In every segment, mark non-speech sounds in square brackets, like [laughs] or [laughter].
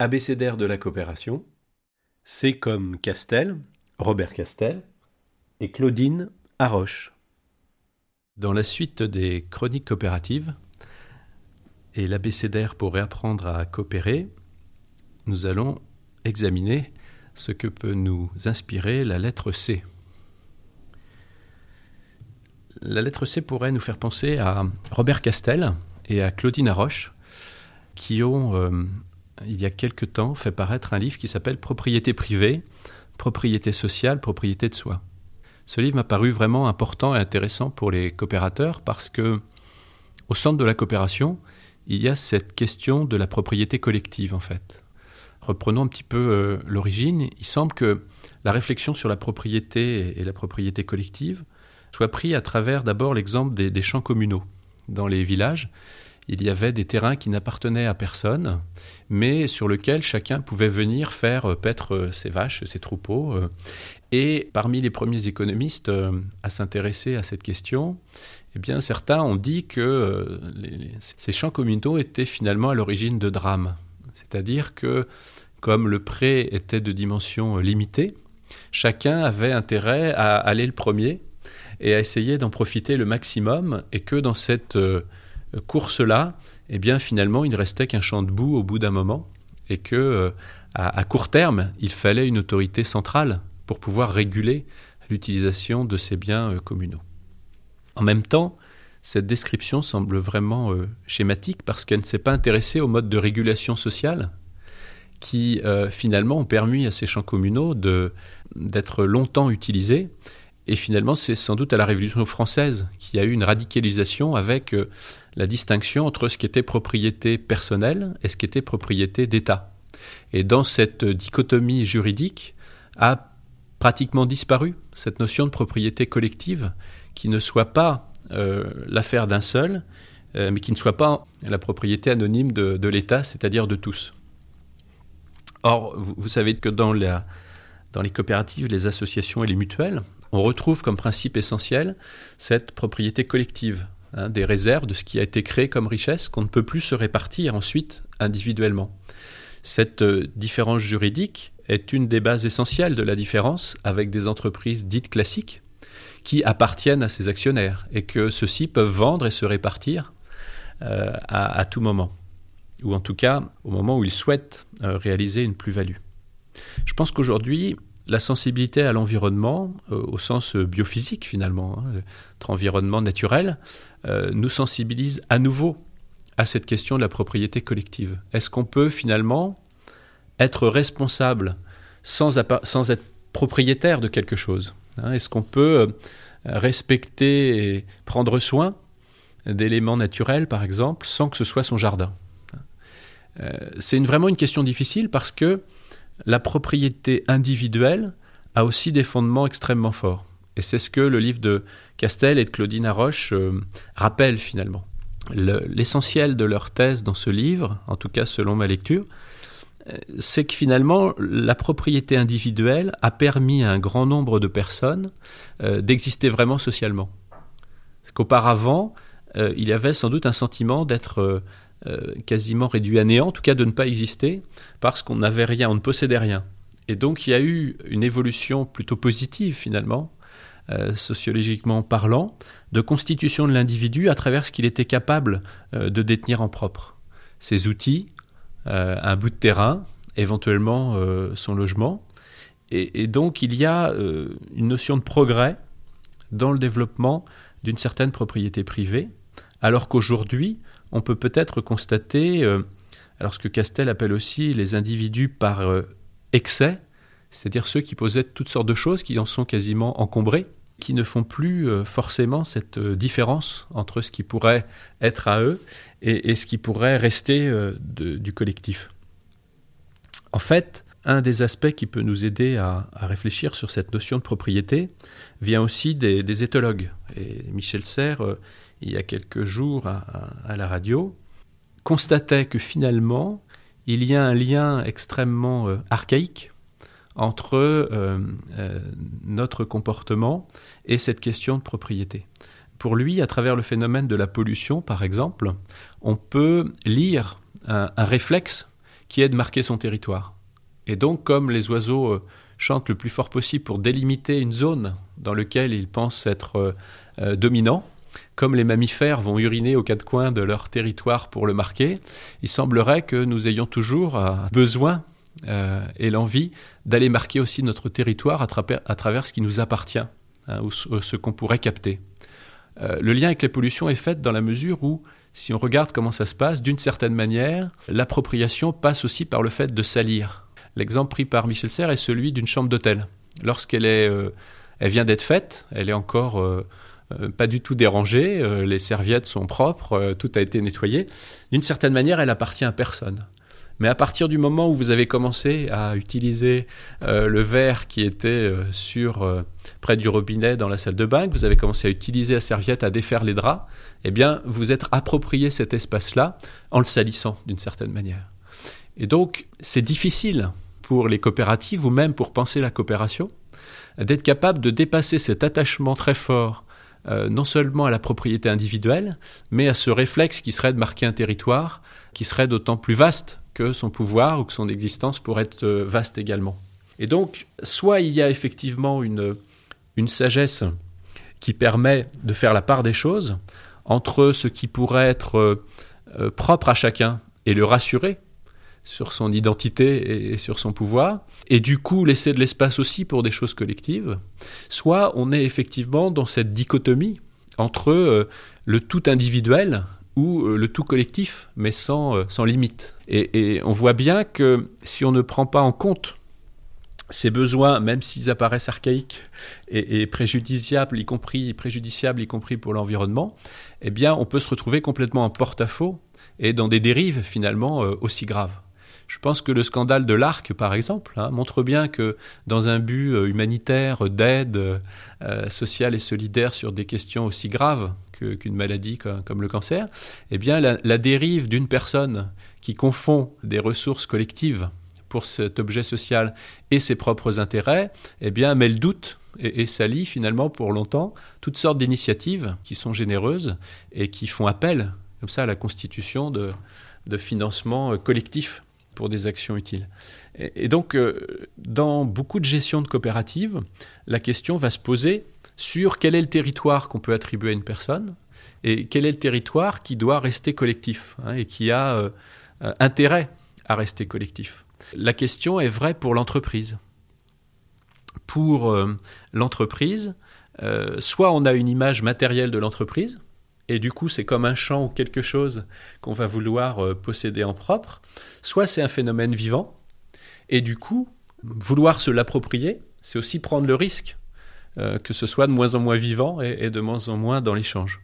Abécédaire de la coopération, c'est comme Castel, Robert Castel, et Claudine Arroche. Dans la suite des chroniques coopératives et l'abécédaire pour réapprendre à coopérer, nous allons examiner ce que peut nous inspirer la lettre C. La lettre C pourrait nous faire penser à Robert Castel et à Claudine Arroche, qui ont euh, il y a quelque temps, fait paraître un livre qui s'appelle Propriété privée, propriété sociale, propriété de soi. Ce livre m'a paru vraiment important et intéressant pour les coopérateurs parce que, au centre de la coopération, il y a cette question de la propriété collective en fait. Reprenons un petit peu euh, l'origine. Il semble que la réflexion sur la propriété et la propriété collective soit prise à travers d'abord l'exemple des champs communaux dans les villages il y avait des terrains qui n'appartenaient à personne, mais sur lesquels chacun pouvait venir faire euh, paître euh, ses vaches, ses troupeaux. Euh. Et parmi les premiers économistes à s'intéresser à cette question, eh bien, certains ont dit que ces champs communaux étaient finalement à l'origine de drames. C'est-à-dire que, comme le prêt était de dimension limitée, chacun avait intérêt à aller le premier et à essayer d'en profiter le maximum, et que dans cette course-là, eh bien finalement, il ne restait qu'un champ de boue au bout d'un moment, et que euh, à, court terme, il fallait une autorité centrale pour pouvoir réguler l'utilisation de ces biens euh, communaux. En même temps, cette description semble vraiment euh, schématique parce qu'elle ne s'est pas intéressée au mode de régulation sociale qui finalement ont permis à ces champs communaux d'être longtemps utilisés et finalement, c'est sans doute à la Révolution française qu'il y a eu une radicalisation avec euh, la distinction entre ce qui était propriété personnelle et ce qui était propriété d'État. Et dans cette dichotomie juridique a pratiquement disparu cette notion de propriété collective qui ne soit pas euh, l'affaire d'un seul, euh, mais qui ne soit pas la propriété anonyme de, l'État, c'est-à-dire de tous. Or, vous, savez que dans, dans les coopératives, les associations et les mutuelles, on retrouve comme principe essentiel cette propriété collective, hein, des réserves de ce qui a été créé comme richesse qu'on ne peut plus se répartir ensuite individuellement. Cette euh, différence juridique est une des bases essentielles de la différence avec des entreprises dites classiques qui appartiennent à ses actionnaires et que ceux-ci peuvent vendre et se répartir euh, à, tout moment, ou en tout cas au moment où ils souhaitent euh, réaliser une plus-value. Je pense qu'aujourd'hui, la sensibilité à l'environnement, euh, au sens euh, biophysique finalement, hein, notre environnement naturel, euh, nous sensibilise à nouveau à cette question de la propriété collective. Est-ce qu'on peut finalement être responsable sans, être propriétaire de quelque chose hein? Est-ce qu'on peut respecter et prendre soin d'éléments naturels, par exemple, sans que ce soit son jardin C'est vraiment une question difficile parce que la propriété individuelle a aussi des fondements extrêmement forts. Et c'est ce que le livre de Castel et de Claudine Arroche euh, rappelle finalement. L'essentiel de leur thèse dans ce livre, en tout cas selon ma lecture, euh, c'est que finalement la propriété individuelle a permis à un grand nombre de personnes euh, d'exister vraiment socialement. Qu'auparavant, il y avait sans doute un sentiment d'être euh, quasiment réduit à néant, en tout cas de ne pas exister, parce qu'on n'avait rien, on ne possédait rien. Et donc il y a eu une évolution plutôt positive finalement, euh, sociologiquement parlant, de constitution de l'individu à travers ce qu'il était capable euh, de détenir en propre. Ses outils, un bout de terrain, éventuellement son logement. Et, et, donc il y a une notion de progrès dans le développement d'une certaine propriété privée, alors qu'aujourd'hui, on peut peut-être constater, euh, alors ce que Castel appelle aussi les individus par euh, excès, c'est-à-dire ceux qui possèdent toutes sortes de choses, qui en sont quasiment encombrés, qui ne font plus euh, forcément cette différence entre ce qui pourrait être à eux et, ce qui pourrait rester du collectif. En fait, un des aspects qui peut nous aider à, réfléchir sur cette notion de propriété vient aussi des, éthologues. Et Michel Serres, il y a quelques jours à, la radio, constatait que finalement, il y a un lien extrêmement euh, archaïque entre euh, notre comportement et cette question de propriété. Pour lui, à travers le phénomène de la pollution, par exemple, on peut lire un réflexe qui est de marquer son territoire. Et donc, comme les oiseaux euh, chantent le plus fort possible pour délimiter une zone dans laquelle ils pensent être euh, euh, dominants, comme les mammifères vont uriner aux quatre coins de leur territoire pour le marquer, il semblerait que nous ayons toujours besoin et l'envie d'aller marquer aussi notre territoire à, travers, ce qui nous appartient hein, ou ce qu'on pourrait capter. le lien avec les pollutions est fait dans la mesure où, si on regarde comment ça se passe, d'une certaine manière, l'appropriation passe aussi par le fait de salir. L'exemple pris par Michel Serres est celui d'une chambre d'hôtel. Lorsqu'elle est, euh, elle vient d'être faite, elle est encore euh, euh, pas du tout dérangée, les serviettes sont propres, tout a été nettoyé. D'une certaine manière, elle appartient à personne. Mais à partir du moment où vous avez commencé à utiliser le verre qui était sur près du robinet dans la salle de bain, que vous avez commencé à utiliser la serviette à défaire les draps, eh bien, vous êtes approprié cet espace-là en le salissant d'une certaine manière. Et donc, c'est difficile pour les coopératives ou même pour penser la coopération, d'être capable de dépasser cet attachement très fort euh, non seulement à la propriété individuelle, mais à ce réflexe qui serait de marquer un territoire qui serait d'autant plus vaste que son pouvoir ou que son existence pourrait être euh, vaste également. Et donc, soit il y a effectivement une, une sagesse qui permet de faire la part des choses entre ce qui pourrait être euh, propre à chacun et le rassurer, sur son identité et sur son pouvoir, et du coup laisser de l'espace aussi pour des choses collectives, soit on est effectivement dans cette dichotomie entre euh, le tout individuel ou euh, le tout collectif, mais sans, euh, sans limite. Et, on voit bien que si on ne prend pas en compte ces besoins, même s'ils apparaissent archaïques et, préjudiciables, y compris préjudiciables, y compris pour l'environnement, eh bien, on peut se retrouver complètement en porte-à-faux et dans des dérives finalement aussi graves. Je pense que le scandale de l'Arc, par exemple, hein, montre bien que dans un but euh, humanitaire, d'aide euh, sociale et solidaire sur des questions aussi graves qu'une maladie comme, le cancer, eh bien la, dérive d'une personne qui confond des ressources collectives pour cet objet social et ses propres intérêts, eh bien met le doute et, et salit finalement pour longtemps toutes sortes d'initiatives qui sont généreuses et qui font appel comme ça à la constitution de, de financement euh, collectif pour des actions utiles. Et, donc, euh, dans beaucoup de gestions de coopératives, la question va se poser sur quel est le territoire qu'on peut attribuer à une personne et quel est le territoire qui doit rester collectif hein, et qui a euh, euh, intérêt à rester collectif. La question est vraie pour l'entreprise. Pour l'entreprise, soit on a une image matérielle de l'entreprise, et du coup c'est comme un champ ou quelque chose qu'on va vouloir euh, posséder en propre, soit c'est un phénomène vivant, et du coup vouloir se l'approprier, c'est aussi prendre le risque euh, que ce soit de moins en moins vivant et, de moins en moins dans l'échange.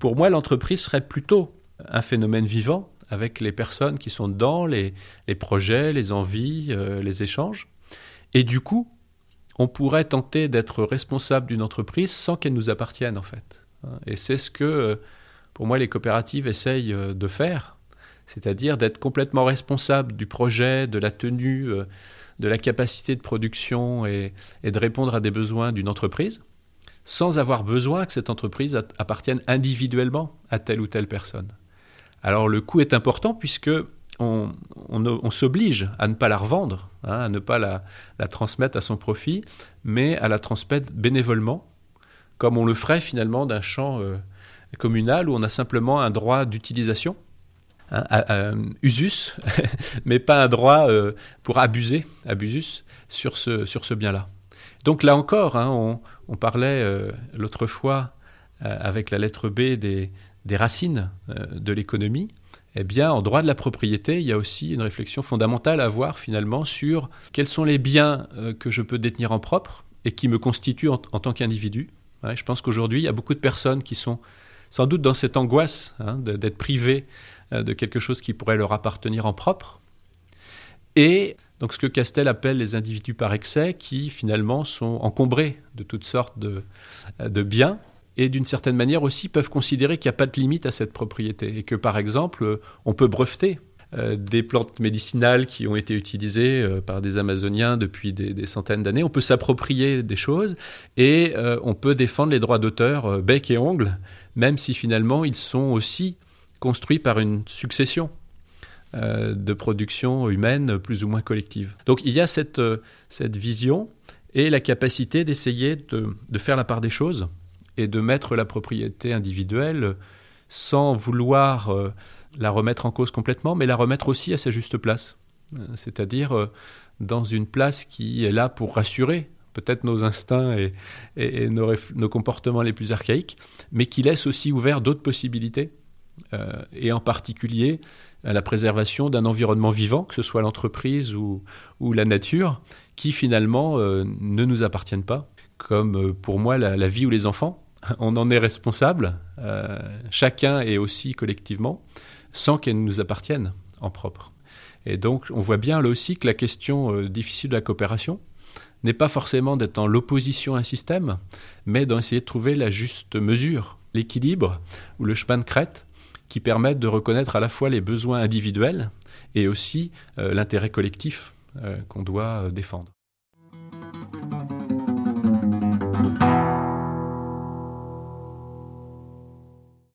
Pour moi, l'entreprise serait plutôt un phénomène vivant avec les personnes qui sont dedans, les, projets, les envies, euh, les échanges. Et du coup, on pourrait tenter d'être responsable d'une entreprise sans qu'elle nous appartienne en fait. Et c'est ce que, euh, pour moi, les coopératives essayent euh, de faire, c'est-à-dire d'être complètement responsable du projet, de la tenue, euh, de la capacité de production et, de répondre à des besoins d'une entreprise, sans avoir besoin que cette entreprise appartienne individuellement à telle ou telle personne. Alors le coût est important puisque on, s'oblige à ne pas la revendre, hein, à ne pas la, transmettre à son profit, mais à la transmettre bénévolement comme on le ferait finalement d'un champ euh, communal où on a simplement un droit d'utilisation, hein, usus, [laughs] mais pas un droit euh, pour abuser, abusus, sur ce, sur ce bien-là. Donc là encore, hein, on, parlait euh, l'autre fois avec la lettre B des, des racines de l'économie. Eh bien, en droit de la propriété, il y a aussi une réflexion fondamentale à avoir finalement sur quels sont les biens que je peux détenir en propre et qui me constituent en tant qu'individu, je pense qu'aujourd'hui, il y a beaucoup de personnes qui sont sans doute dans cette angoisse hein, d'être privées euh, de quelque chose qui pourrait leur appartenir en propre. Et Donc ce que Castel appelle les individus par excès, qui finalement sont encombrés de toutes sortes de, de biens, et d'une certaine manière aussi peuvent considérer qu'il n'y a pas de limite à cette propriété, et que par exemple, on peut breveter euh, des plantes médicinales qui ont été utilisées euh, par des Amazoniens depuis des, centaines d'années. On peut s'approprier des choses et euh, on peut défendre les droits d'auteur bec et ongle, même si finalement ils sont aussi construits par une succession de productions humaines plus ou moins collectives. Donc il y a cette, cette vision et la capacité d'essayer de, de, faire la part des choses et de mettre la propriété individuelle sans vouloir la remettre en cause complètement, mais la remettre aussi à sa juste place. Euh, c'est-à-dire euh, dans une place qui est là pour rassurer peut-être nos instincts et, nos, comportements les plus archaïques, mais qui laisse aussi ouvert d'autres possibilités, euh, et en particulier à la préservation d'un environnement vivant, que ce soit l'entreprise ou, la nature, qui finalement ne nous appartiennent pas, comme pour moi la, vie ou les enfants. [laughs] On en est responsable, chacun et aussi collectivement sans qu'elles nous appartiennent en propre. Et donc, on voit bien là aussi que la question euh, difficile de la coopération n'est pas forcément d'être en l'opposition à un système, mais d'essayer de trouver la juste mesure, l'équilibre ou le chemin de crête qui permettent de reconnaître à la fois les besoins individuels et aussi euh, l'intérêt collectif euh, qu'on doit défendre.